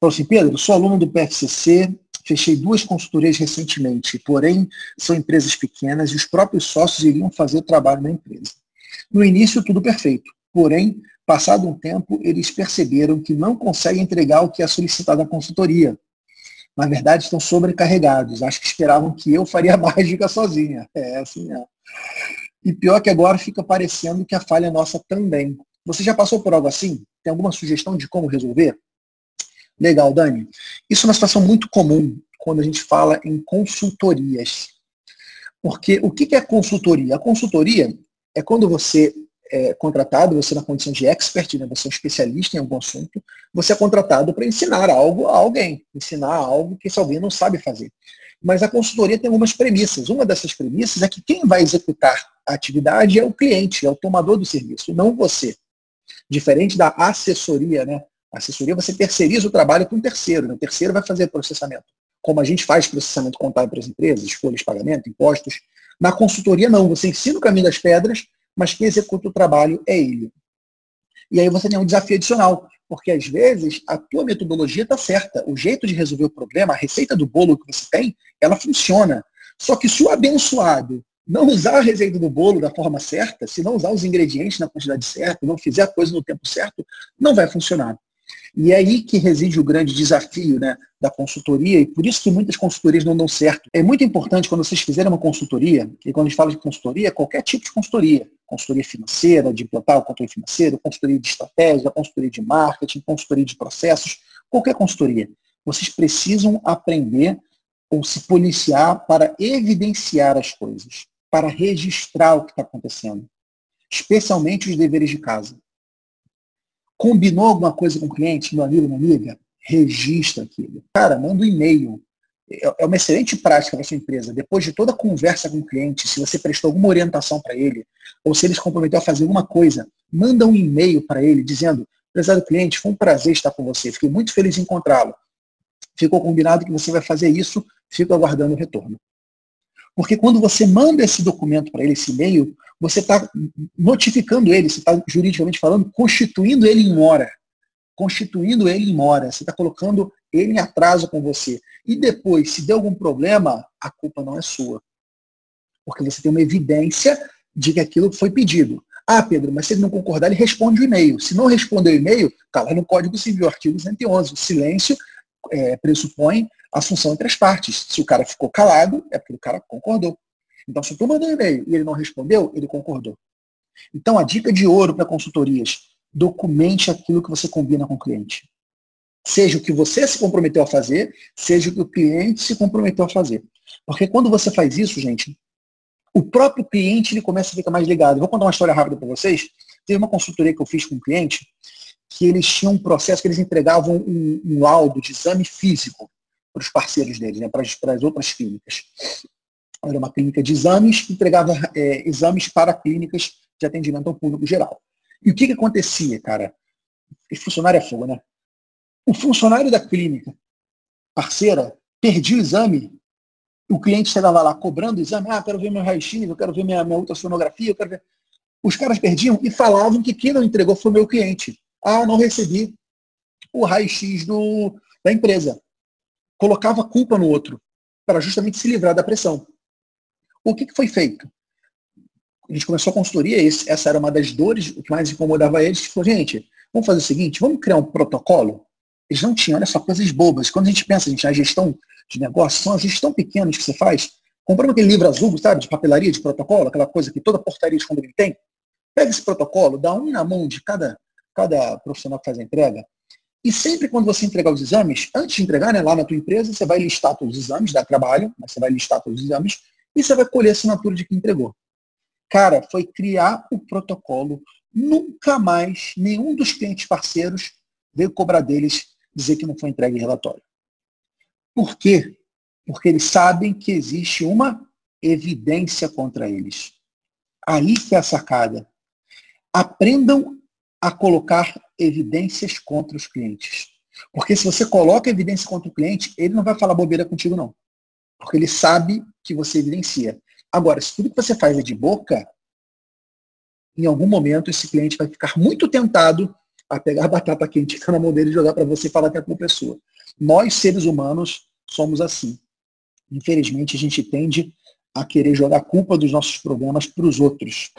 Falou assim, Pedro, sou aluno do PFCC, fechei duas consultorias recentemente, porém são empresas pequenas e os próprios sócios iriam fazer o trabalho na empresa. No início, tudo perfeito, porém, passado um tempo, eles perceberam que não conseguem entregar o que é solicitado na consultoria. Na verdade, estão sobrecarregados. Acho que esperavam que eu faria mágica sozinha. É assim é. E pior que agora fica parecendo que a falha é nossa também. Você já passou por algo assim? Tem alguma sugestão de como resolver? Legal, Dani. Isso é uma situação muito comum quando a gente fala em consultorias. Porque o que é consultoria? A consultoria é quando você é contratado, você na condição de expert, né, você é um especialista em algum assunto, você é contratado para ensinar algo a alguém, ensinar algo que esse alguém não sabe fazer. Mas a consultoria tem algumas premissas. Uma dessas premissas é que quem vai executar a atividade é o cliente, é o tomador do serviço, não você. Diferente da assessoria, né? Assessoria você terceiriza o trabalho com um terceiro, né? o terceiro vai fazer processamento. Como a gente faz processamento contábil para as empresas, de pagamento, impostos. Na consultoria, não. Você ensina o caminho das pedras, mas quem executa o trabalho é ele. E aí você tem um desafio adicional, porque às vezes a tua metodologia está certa, o jeito de resolver o problema, a receita do bolo que você tem, ela funciona. Só que se o abençoado não usar a receita do bolo da forma certa, se não usar os ingredientes na quantidade certa, não fizer a coisa no tempo certo, não vai funcionar. E é aí que reside o grande desafio né, da consultoria, e por isso que muitas consultorias não dão certo. É muito importante quando vocês fizerem uma consultoria, e quando a gente fala de consultoria, qualquer tipo de consultoria, consultoria financeira, de implantar o controle financeiro, consultoria de estratégia, consultoria de marketing, consultoria de processos, qualquer consultoria. Vocês precisam aprender ou se policiar para evidenciar as coisas, para registrar o que está acontecendo, especialmente os deveres de casa. Combinou alguma coisa com o cliente, meu amigo, minha amiga? Registra aquilo. Cara, manda um e-mail. É, é uma excelente prática para sua empresa. Depois de toda a conversa com o cliente, se você prestou alguma orientação para ele, ou se ele se comprometeu a fazer alguma coisa, manda um e-mail para ele dizendo, prezado cliente, foi um prazer estar com você, fiquei muito feliz em encontrá-lo. Ficou combinado que você vai fazer isso, fico aguardando o retorno. Porque quando você manda esse documento para ele, esse e-mail, você está notificando ele, você está juridicamente falando, constituindo ele em mora. Constituindo ele em mora. Você está colocando ele em atraso com você. E depois, se der algum problema, a culpa não é sua. Porque você tem uma evidência de que aquilo foi pedido. Ah, Pedro, mas se ele não concordar, ele responde o e-mail. Se não responder o e-mail, está lá no Código Civil, artigo 111. O silêncio é, pressupõe a função entre as partes. Se o cara ficou calado, é porque o cara concordou. Então, se tu mandou um e-mail e ele não respondeu, ele concordou. Então, a dica de ouro para consultorias, documente aquilo que você combina com o cliente. Seja o que você se comprometeu a fazer, seja o que o cliente se comprometeu a fazer. Porque quando você faz isso, gente, o próprio cliente ele começa a ficar mais ligado. Vou contar uma história rápida para vocês. Teve uma consultoria que eu fiz com um cliente que eles tinham um processo que eles entregavam um, um laudo de exame físico para os parceiros deles, né, para, as, para as outras clínicas. Era uma clínica de exames que entregava é, exames para clínicas de atendimento ao público geral. E o que, que acontecia, cara? Esse funcionário é fogo, né? O funcionário da clínica parceira perdia o exame, o cliente chegava lá cobrando o exame, ah, quero ver meu raio-x, eu quero ver minha, minha ultrassonografia, eu quero ver. Os caras perdiam e falavam que quem não entregou foi o meu cliente. Ah, não recebi o raio-x da empresa colocava culpa no outro, para justamente se livrar da pressão. O que, que foi feito? A gente começou a consultoria, esse, essa era uma das dores, o que mais incomodava eles, falou, gente, vamos fazer o seguinte, vamos criar um protocolo? Eles não tinham, olha só, coisas bobas. Quando a gente pensa, gente, na gestão de negócio, são as tão pequenas que você faz. Comprando aquele livro azul, sabe, de papelaria, de protocolo, aquela coisa que toda portaria de condomínio tem. Pega esse protocolo, dá um na mão de cada, cada profissional que faz a entrega, e sempre quando você entregar os exames, antes de entregar né, lá na tua empresa, você vai listar todos os exames, dá trabalho, mas você vai listar todos os exames e você vai colher a assinatura de quem entregou. Cara, foi criar o protocolo. Nunca mais nenhum dos clientes parceiros veio cobrar deles dizer que não foi entregue relatório. Por quê? Porque eles sabem que existe uma evidência contra eles. Aí que é a sacada. Aprendam a colocar evidências contra os clientes. Porque se você coloca evidência contra o cliente, ele não vai falar bobeira contigo, não. Porque ele sabe que você evidencia. Agora, se tudo que você faz é de boca, em algum momento esse cliente vai ficar muito tentado a pegar a batata quente que está na mão dele e jogar para você e falar que a culpa é sua. Nós, seres humanos, somos assim. Infelizmente, a gente tende a querer jogar a culpa dos nossos problemas para os outros.